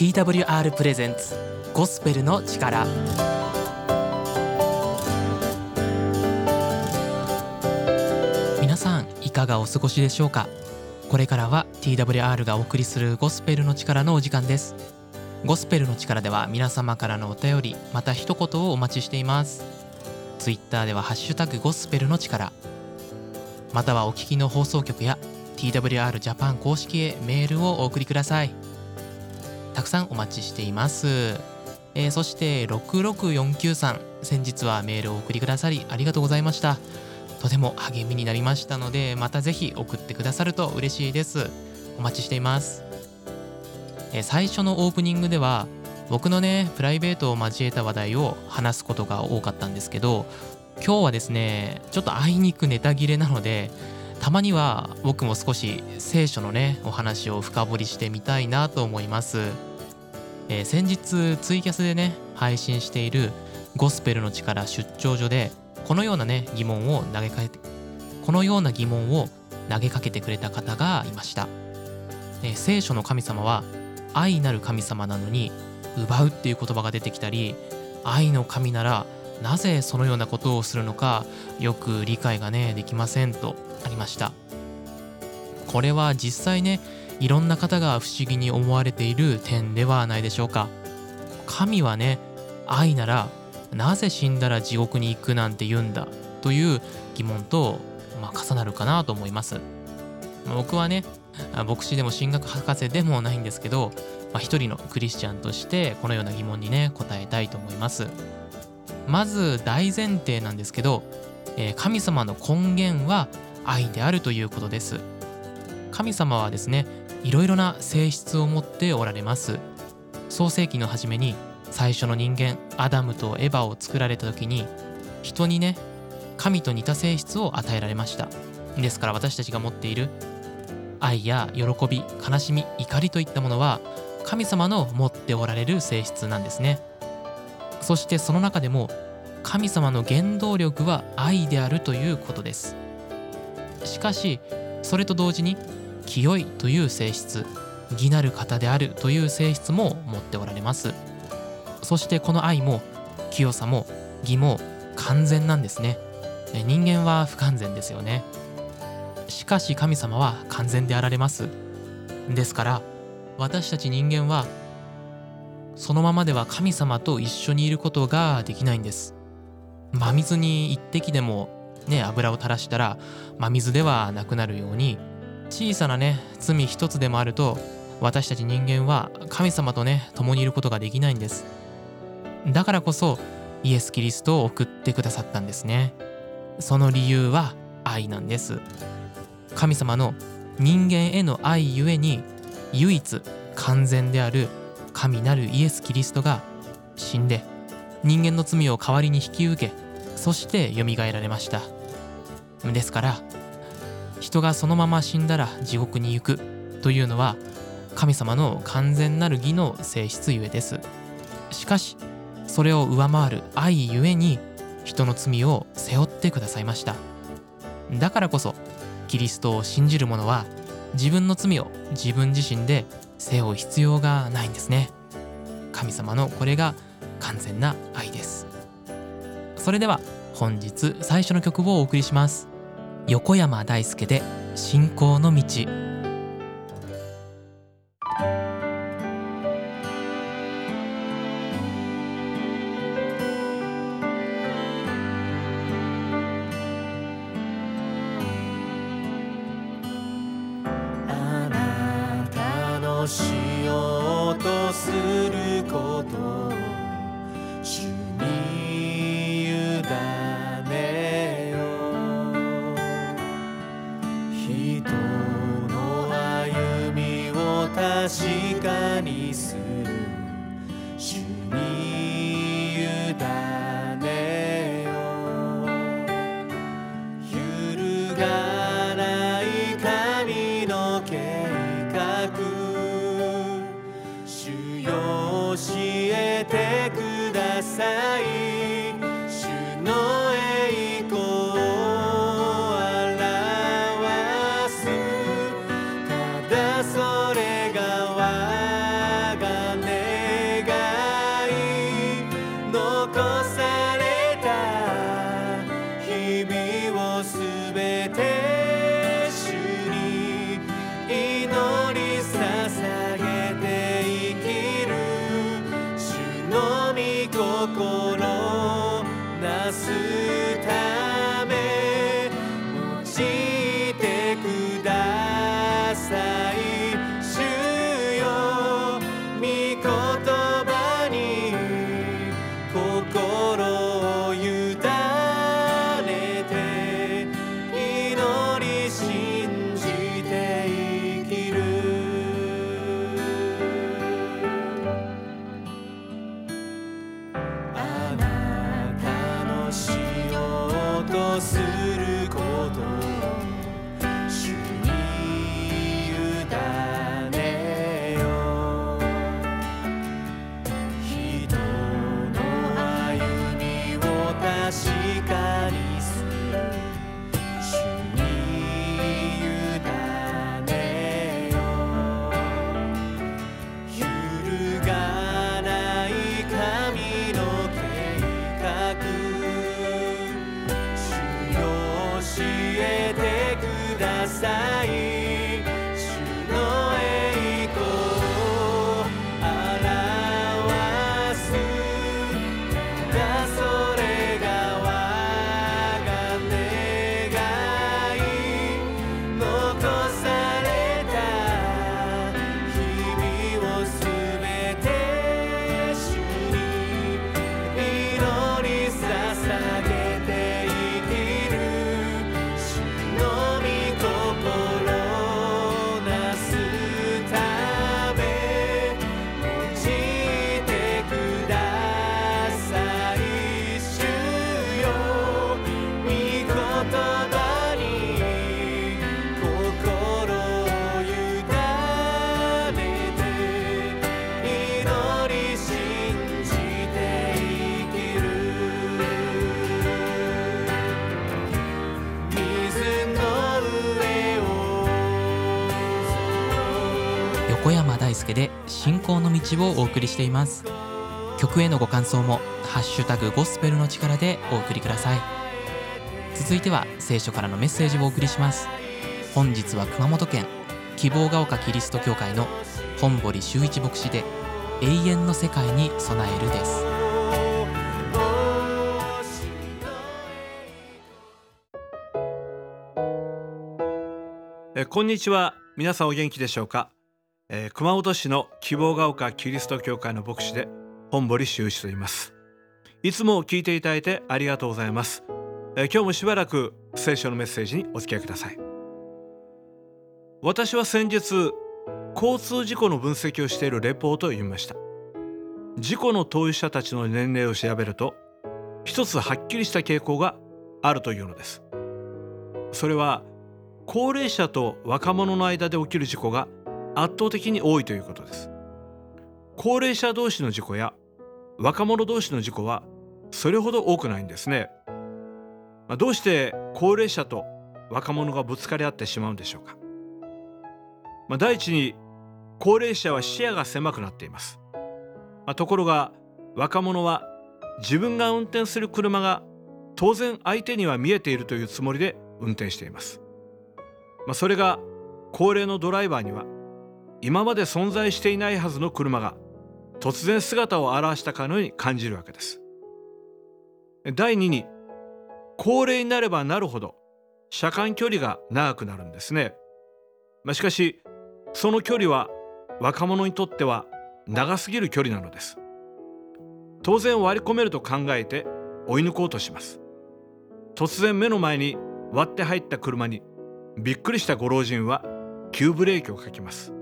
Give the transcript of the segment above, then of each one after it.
TWR プレゼンツゴスペルの力。皆さんいかがお過ごしでしょうか？これからは TWR がお送りするゴスペルの力のお時間です。ゴスペルの力では皆様からのお便りまた一言をお待ちしています。ツイッターではハッシュタグゴスペルの力。またはお聞きの放送局や TWR ジャパン公式へメールをお送りください。たくさんお待ちしています。えー、そして66493先日はメールをお送りくださりありがとうございました。とても励みになりましたのでまたぜひ送ってくださると嬉しいです。お待ちしています。えー、最初のオープニングでは僕のねプライベートを交えた話題を話すことが多かったんですけど今日はですねちょっとあいにくネタ切れなのでたまには僕も少し聖書のねお話を深掘りしてみたいなと思います、えー、先日ツイキャスでね配信しているゴスペルの力出張所でこのようなね疑問を投げかけてこのような疑問を投げかけてくれた方がいました、えー、聖書の神様は愛なる神様なのに奪うっていう言葉が出てきたり愛の神ならなぜそのようなことをするのかよく理解がねできませんとありました。これは実際ねいろんな方が不思議に思われている点ではないでしょうか。神はね愛ならなぜ死んだら地獄に行くなんて言うんだという疑問と、まあ、重なるかなと思います。僕はね牧師でも神学博士でもないんですけど、まあ、一人のクリスチャンとしてこのような疑問にね答えたいと思います。まず大前提なんですけど、えー、神様の根源は愛であるということです。神様はですねいろいろな性質を持っておられます。創世紀の初めに最初の人間アダムとエヴァを作られた時に人にね神と似た性質を与えられました。ですから私たちが持っている愛や喜び悲しみ怒りといったものは神様の持っておられる性質なんですね。そしてその中でも神様の原動力は愛であるということです。しかしそれと同時に清いという性質義なる方であるという性質も持っておられます。そしてこの愛も清さも義も完全なんですね。人間は不完全ですよね。しかし神様は完全であられます。ですから私たち人間はそのままでは神様と一緒にいることができないんです。真水に一滴でもね油を垂らしたら真水ではなくなるように小さなね罪一つでもあると私たち人間は神様とね共にいることができないんです。だからこそイエス・キリストを送ってくださったんですね。その理由は愛なんです。神様の人間への愛ゆえに唯一完全である神なるイエス・キリストが死んで人間の罪を代わりに引き受けそしてよみがえられました。ですから人がそのまま死んだら地獄に行くというのは神様の完全なる義の性質ゆえです。しかしそれを上回る愛ゆえに人の罪を背負ってくださいました。だからこそキリストを信じる者は自分の罪を自分自身で背負う必要がないんですね。神様のこれが完全な愛です。それでは本日最初の曲をお送りします。横山大輔で信仰の道そ信仰の道をお送りしています。曲へのご感想もハッシュタグゴスペルの力でお送りください。続いては聖書からのメッセージをお送りします。本日は熊本県希望が丘キリスト教会の本堀修一牧師で永遠の世界に備えるです。えこんにちは。皆さんお元気でしょうか、えー熊本市の希望が丘キリスト教会の牧師で本堀修一と言います。いつも聞いていただいてありがとうございます、えー今日もしばらく聖書のメッセージにお付き合いください。私は先日交通事故の分析をしているレポートを読みました。事故の当事者たちの年齢を調べると一つはっきりした傾向があるというのです。それは高齢者と若者の間で起きる事故が圧倒的に多いということです。高齢者同士の事故や若者同士の事故はそれほど多くないんですね、まあ、どうして高齢者と若者がぶつかり合ってしまうんでしょうか、まあ、第一に高齢者は視野が狭くなっています、まあ、ところが若者は自分が運転する車が当然相手には見えているというつもりで運転しています。まあ、それが高齢のドライバーには今まで存在していないはずの車が突然姿を現したかのように感じるわけです。第2に高齢になればなるほど車間距離が長くなるんですね。まあ、しかしその距離は若者にとっては長すぎる距離なのです。当然割り込めると考えて追い抜こうとします。突然目の前に割って入った車にびっくりしたご老人は急ブレーキをかけます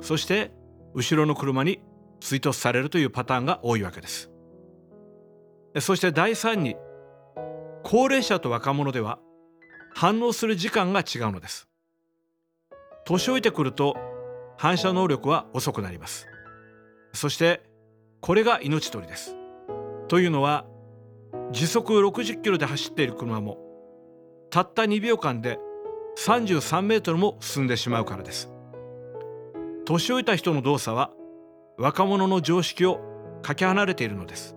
そして後ろの車に追突されるというパターンが多いわけです。そして第3に高齢者と若者では反応する時間が違うのです。年老いてくると反射能力は遅くなります。そしてこれが命取りです。というのは時速60キロで走っている車もたった2秒間で33メートルも進んでしまうからです。年老いた人の動作は若者の常識をかけ離れているのです。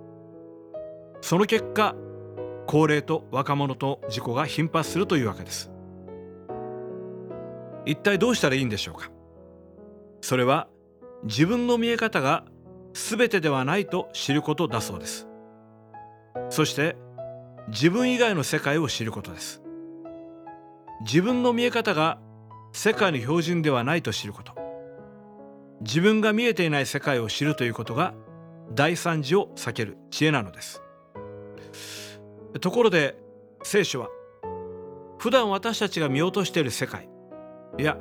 その結果高齢と若者と事故が頻発するというわけです。一体どうしたらいいんでしょうか？それは自分の見え方が全てではないと知ることだそうです。そして自分以外の世界を知ることです。自分の見え方が世界の標準ではないと知ること。自分が見えていない世界を知るということが大惨事を避ける知恵なのです。ところで聖書は普段私たちが見落としている世界いや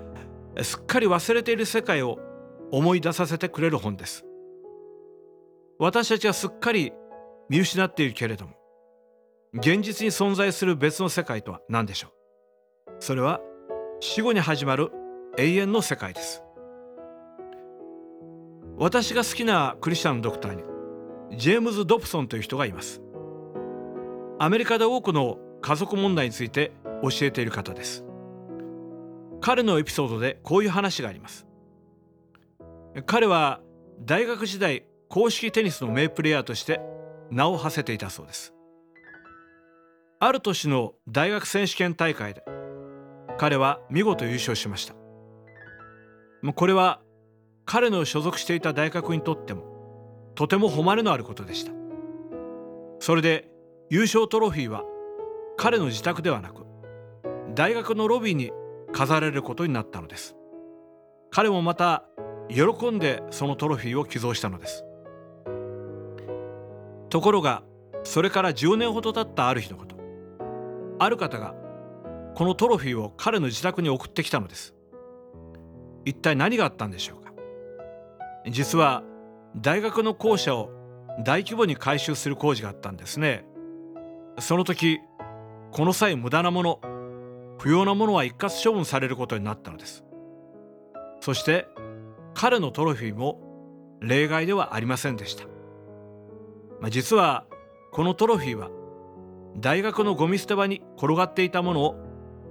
すっかり忘れている世界を思い出させてくれる本です。私たちはすっかり見失っているけれども現実に存在する別の世界とは何でしょう。それは死後に始まる永遠の世界です。私が好きなクリスチャンのドクターにジェームズ・ドプソンという人がいます。アメリカで多くの家族問題について教えている方です。彼のエピソードでこういう話があります。彼は大学時代公式テニスの名プレーヤーとして名を馳せていたそうです。ある年の大学選手権大会で彼は見事優勝しました。これは彼の所属していた大学にとってもとても誉れのあることでした。それで優勝トロフィーは彼の自宅ではなく大学のロビーに飾られることになったのです。彼もまた喜んでそのトロフィーを寄贈したのです。ところがそれから10年ほど経ったある日のこと。ある方がこのトロフィーを彼の自宅に送ってきたのです。一体何があったんでしょうか。実は大学の校舎を大規模に改修する工事があったんですね。その時この際無駄なもの不要なものは一括処分されることになったのです。そして彼のトロフィーも例外ではありませんでした、まあ、実はこのトロフィーは大学のゴミ捨て場に転がっていたものを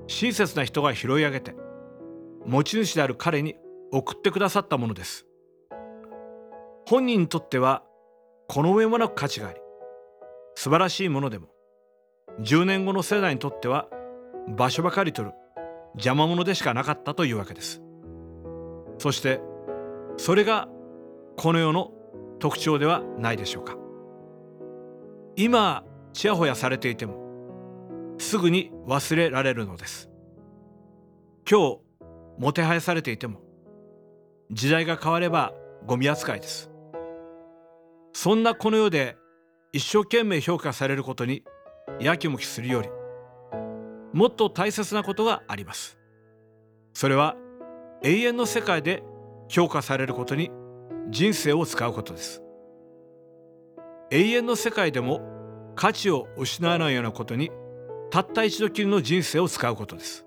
親切な人が拾い上げて持ち主である彼に送ってくださったものです。本人にとってはこの上もなく価値があり素晴らしいものでも10年後の世代にとっては場所ばかり取る邪魔者でしかなかったというわけです。そしてそれがこの世の特徴ではないでしょうか。今ちやほやされていてもすぐに忘れられるのです。今日もてはやされていても時代が変わればゴミ扱いです。そんなこの世で一生懸命評価されることにやきもきするよりもっと大切なことがあります。それは永遠の世界で評価されることに人生を使うことです。永遠の世界でも価値を失わないようなことにたった一度きりの人生を使うことです。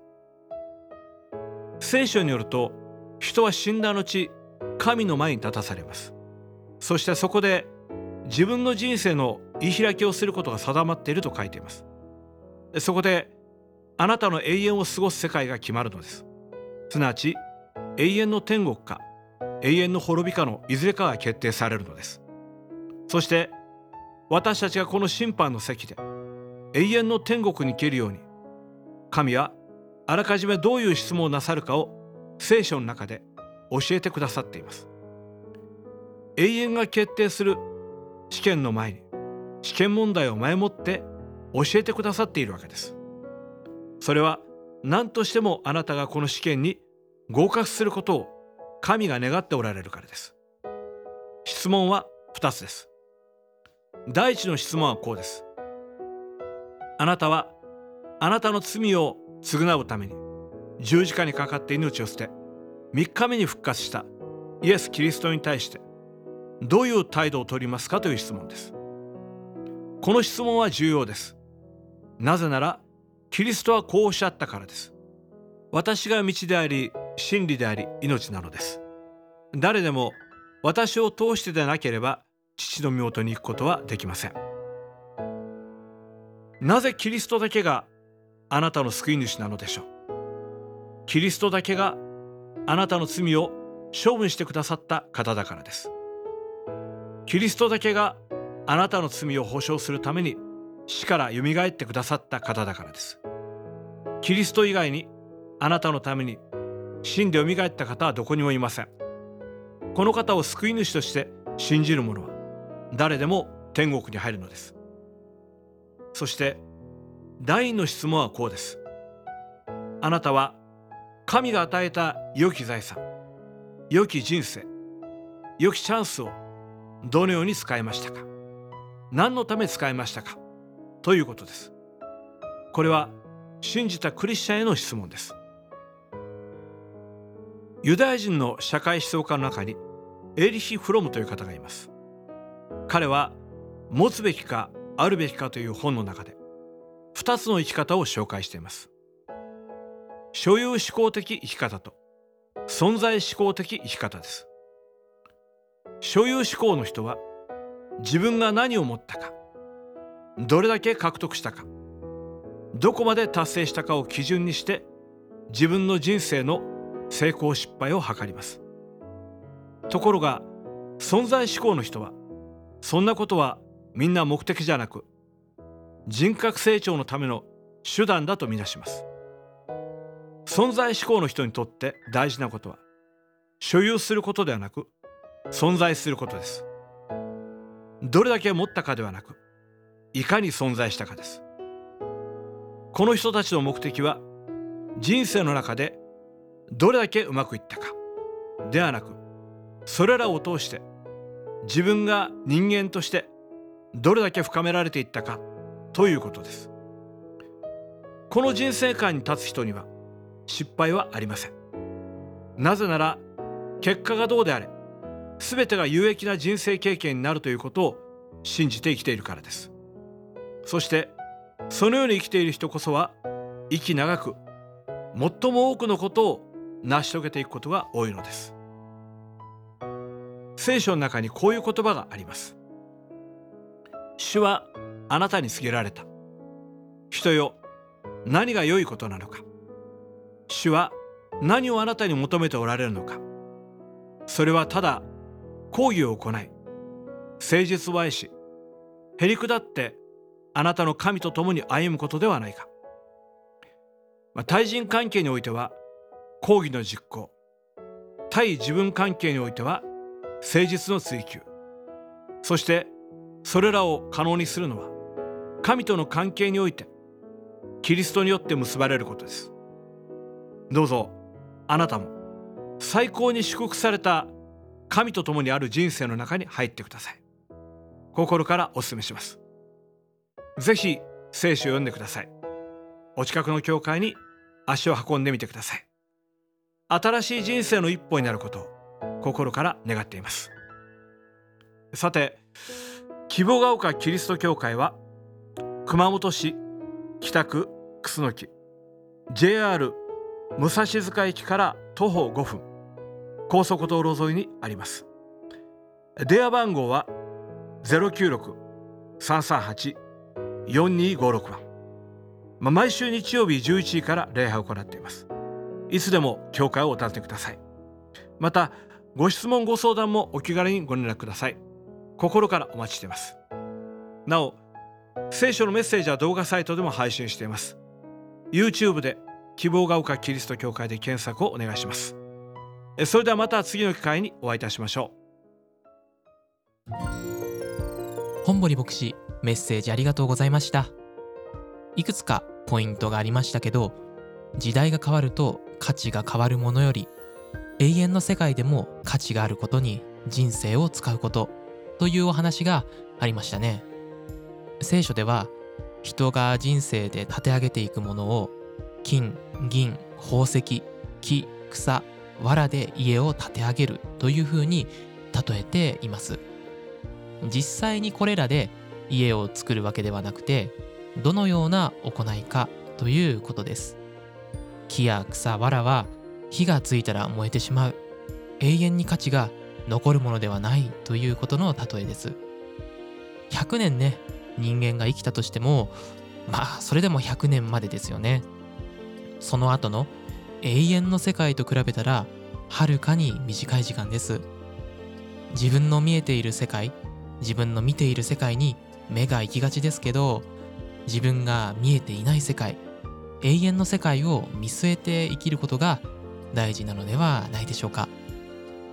聖書によると人は死んだ後神の前に立たされます。そしてそこで自分の人生の言い開きをすることが定まっていると書いています。そこであなたの永遠を過ごす世界が決まるのです。すなわち永遠の天国か永遠の滅びかのいずれかが決定されるのです。そして私たちがこの審判の席で永遠の天国に行けるように神はあらかじめどういう質問をなさるかを聖書の中で教えてくださっています。永遠が決定する試験の前に試験問題を前もって教えてくださっているわけです。それは何としてもあなたがこの試験に合格することを神が願っておられるからです。質問は2つです。第一の質問はこうです。あなたはあなたの罪を償うために十字架にかかって命を捨て3日目に復活したイエス・キリストに対してどういう態度をとりますかという質問です。この質問は重要です。なぜならキリストはこうおっしゃったからです。私が道であり真理であり命なのです。誰でも私を通してでなければ父の身元に行くことはできません。なぜキリストだけがあなたの救い主なのでしょう。キリストだけがあなたの罪を処分してくださった方だからです。キリストだけがあなたの罪を保証するために死からよみがえってくださった方だからです。キリスト以外にあなたのために死んでよみがえった方はどこにもいません。この方を救い主として信じる者は誰でも天国に入るのです。そして第二の質問はこうです。あなたは神が与えた良き財産良き人生良きチャンスをどのように使いましたか？何のため使いましたか？ということです。これは信じたクリスチャンへの質問です。ユダヤ人の社会思想家の中にエリヒ・フロムという方がいます。彼は持つべきかあるべきかという本の中で2つの生き方を紹介しています。所有思考的生き方と存在思考的生き方です。所有思考の人は自分が何を持ったかどれだけ獲得したかどこまで達成したかを基準にして自分の人生の成功失敗を図ります。ところが存在思考の人はそんなことはみんな目的じゃなく人格成長のための手段だとみなします。存在思考の人にとって大事なことは所有することではなく存在することです。どれだけ持ったかではなくいかに存在したかです。この人たちの目的は人生の中でどれだけうまくいったかではなくそれらを通して自分が人間としてどれだけ深められていったかということです。この人生観に立つ人には失敗はありません。なぜなら結果がどうであれ全てが有益な人生経験になるということを信じて生きているからです。そしてそのように生きている人こそは生き長く最も多くのことを成し遂げていくことが多いのです。聖書の中にこういう言葉があります。主はあなたに告げられた。人よ何が良いことなのか。主は何をあなたに求めておられるのか。それはただ講義を行い誠実を愛しへりくだってあなたの神と共に歩むことではないか、まあ、対人関係においては講義の実行。対自分関係においては誠実の追求。そしてそれらを可能にするのは神との関係においてキリストによって結ばれることです。どうぞあなたも最高に祝福された神と共にある人生の中に入ってください。心からお勧めします。ぜひ聖書を読んでください。お近くの教会に足を運んでみてください。新しい人生の一歩になることを心から願っています。さて希望が丘キリスト教会は熊本市北区楠木 JR 武蔵塚駅から徒歩5分。高速道路沿いにあります。電話番号は096-338-4256番、まあ、毎週日曜日11時から礼拝を行っています。いつでも教会をお尋ねください。またご質問ご相談もお気軽にご連絡ください。心からお待ちしています。なお聖書のメッセージは動画サイトでも配信しています。YouTube で希望が丘キリスト教会で検索をお願いします。それではまた次の機会にお会いいたしましょう。本堀牧師メッセージありがとうございました。いくつかポイントがありましたけど時代が変わると価値が変わるものより永遠の世界でも価値があることに人生を使うことというお話がありましたね。聖書では人が人生で立て上げていくものを金銀宝石木草藁で家を建て上げるというふうに例えています。実際にこれらで家を作るわけではなくてどのような行いかということです。木や草藁は火がついたら燃えてしまう。永遠に価値が残るものではないということの例えです。100年ね人間が生きたとしてもまあそれでも100年までですよね。その後の永遠の世界と比べたらはるかに短い時間です。自分の見えている世界自分の見ている世界に目が行きがちですけど自分が見えていない世界永遠の世界を見据えて生きることが大事なのではないでしょうか。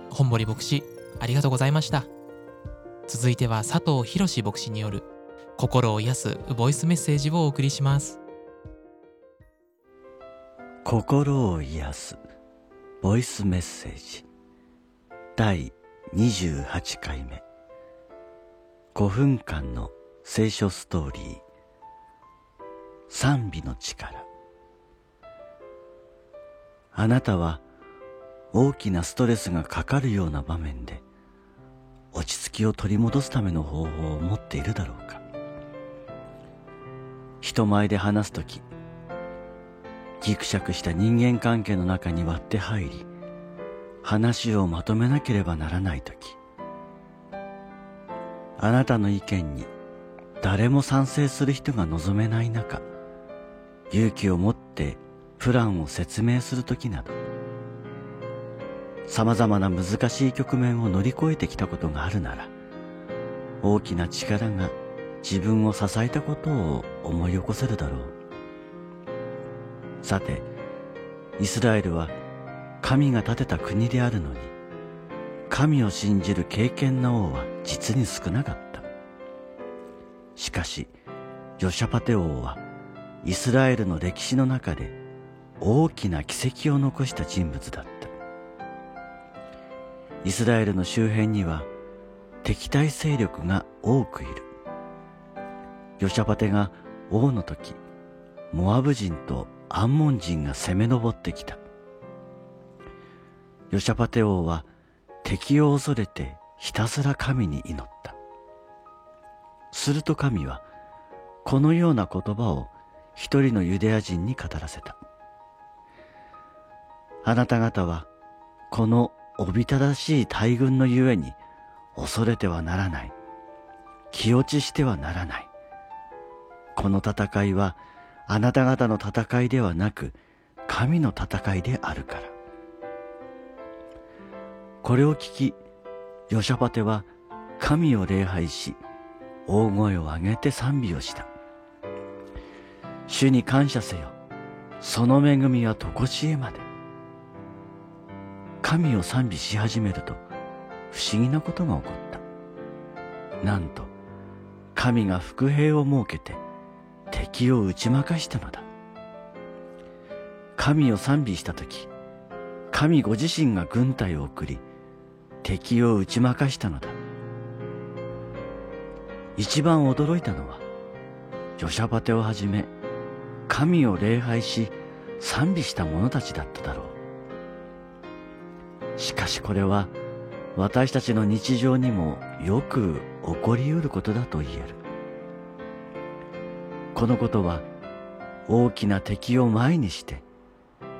本森牧師ありがとうございました。続いては佐藤博牧師による心を癒すボイスメッセージをお送りします。心を癒す。ボイスメッセージ。第28回目。5分間の聖書ストーリー。賛美の力。あなたは大きなストレスがかかるような場面で落ち着きを取り戻すための方法を持っているだろうか。人前で話すときギクシャクした人間関係の中に割って入り話をまとめなければならないときあなたの意見に誰も賛成する人が望めない中勇気を持ってプランを説明するときなど様々な難しい局面を乗り越えてきたことがあるなら大きな力が自分を支えたことを思い起こせるだろう。さてイスラエルは神が建てた国であるのに神を信じる敬虔な王は実に少なかった。しかしヨシャパテ王はイスラエルの歴史の中で大きな奇跡を残した人物だった。イスラエルの周辺には敵対勢力が多くいる。ヨシャパテが王の時モアブ人とアンモン人が攻め上ってきた。ヨシャパテ王は敵を恐れてひたすら神に祈った。すると神はこのような言葉を一人のユダヤ人に語らせた。あなた方はこのおびただしい大軍のゆえに恐れてはならない。気落ちしてはならない。この戦いはあなた方の戦いではなく神の戦いであるから。これを聞きヨシャパテは神を礼拝し大声を上げて賛美をした。主に感謝せよ。その恵みはとこしえまで。神を賛美し始めると不思議なことが起こった。なんと神が伏兵を設けて敵を打ち負かしたのだ。神を賛美した時神ご自身が軍隊を送り敵を打ち負かしたのだ。一番驚いたのはヨシャパテをはじめ神を礼拝し賛美した者たちだっただろう。しかしこれは私たちの日常にもよく起こりうることだと言える。このことは大きな敵を前にして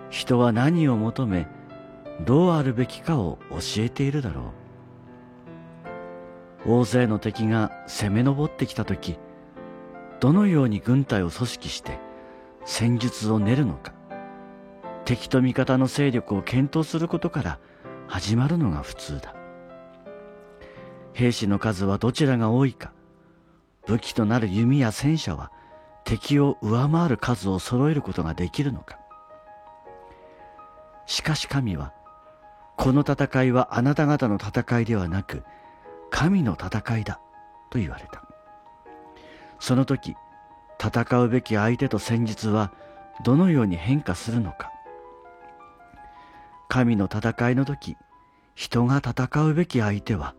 人は何を求めどうあるべきかを教えているだろう。大勢の敵が攻め上ってきた時どのように軍隊を組織して戦術を練るのか。敵と味方の勢力を検討することから始まるのが普通だ。兵士の数はどちらが多いか。武器となる弓や戦車は敵を上回る数を揃えることができるのか。しかし神はこの戦いはあなた方の戦いではなく神の戦いだと言われた。その時戦うべき相手と戦術はどのように変化するのか。神の戦いの時人が戦うべき相手は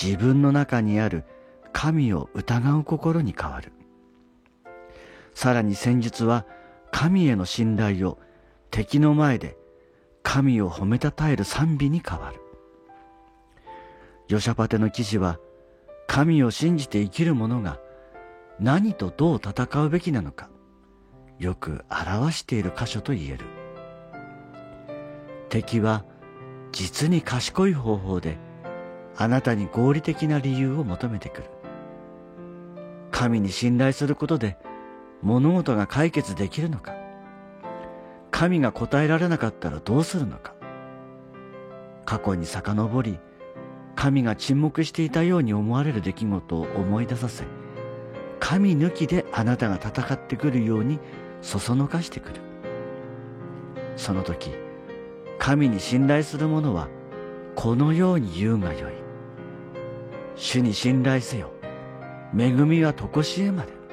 自分の中にある神を疑う心に変わる。さらに戦術は神への信頼を敵の前で神を褒めたたえる賛美に変わる。ヨシャパテの記事は神を信じて生きる者が何とどう戦うべきなのかよく表している箇所と言える。敵は実に賢い方法であなたに合理的な理由を求めてくる。神に信頼することで物事が解決できるのか？神が答えられなかったらどうするのか？過去に遡り神が沈黙していたように思われる出来事を思い出させ神抜きであなたが戦ってくるようにそそのかしてくる。その時神に信頼する者はこのように言うがよい。主に信頼せよ。恵みはとこしえまで。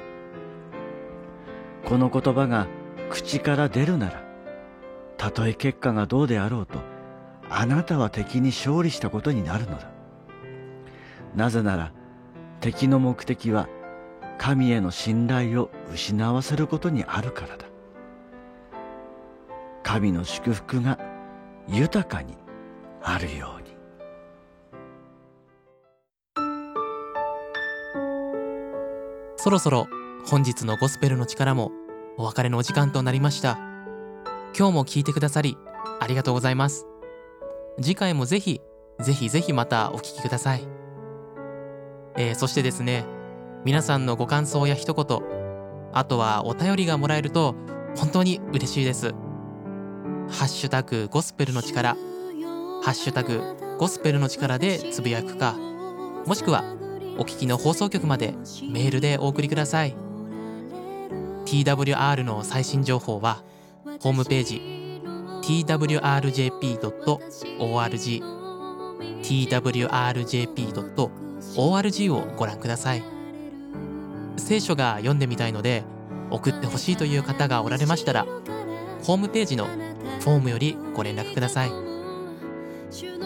この言葉が口から出るならたとえ結果がどうであろうとあなたは敵に勝利したことになるのだ。なぜなら敵の目的は神への信頼を失わせることにあるからだ。神の祝福が豊かにあるように。そろそろ本日のゴスペルの力もお別れのお時間となりました。今日も聞いてくださりありがとうございます。次回もぜひぜひぜひまたお聞きください。えーそしてですね皆さんのご感想や一言あとはお便りがもらえると本当に嬉しいです。ハッシュタグゴスペルの力。ハッシュタグゴスペルの力でつぶやくかもしくはお聞きの放送局までメールでお送りください。TWR の最新情報はホームページ twrjp.org twrjp.org をご覧ください。聖書が読んでみたいので送ってほしいという方がおられましたらホームページのフォームよりご連絡ください。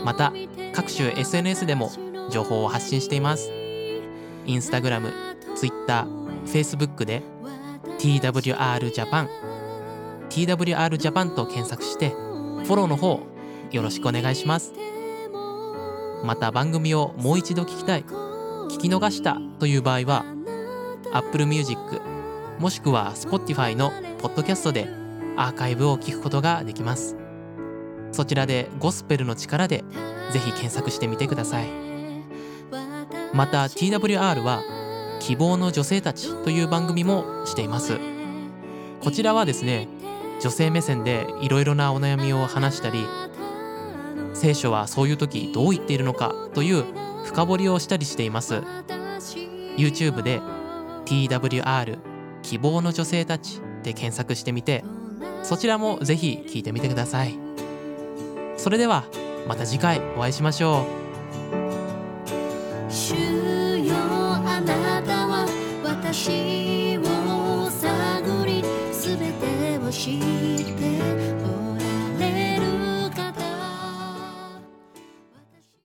また各種 SNS でも情報を発信しています。インスタグラム、ツイッター、フェイスブックで TWR Japan TWR Japan と検索してフォローの方よろしくお願いします。また番組をもう一度聞きたい聞き逃したという場合は Apple Music もしくは Spotify のポッドキャストでアーカイブを聞くことができます。そちらでゴスペルの力でぜひ検索してみてください。また TWR は希望の女性たちという番組もしています。こちらはですね女性目線でいろいろなお悩みを話したり聖書はそういう時どう言っているのかという深掘りをしたりしています。YouTube で TWR 希望の女性たちで検索してみてそちらもぜひ聞いてみてください。それではまた次回お会いしましょう。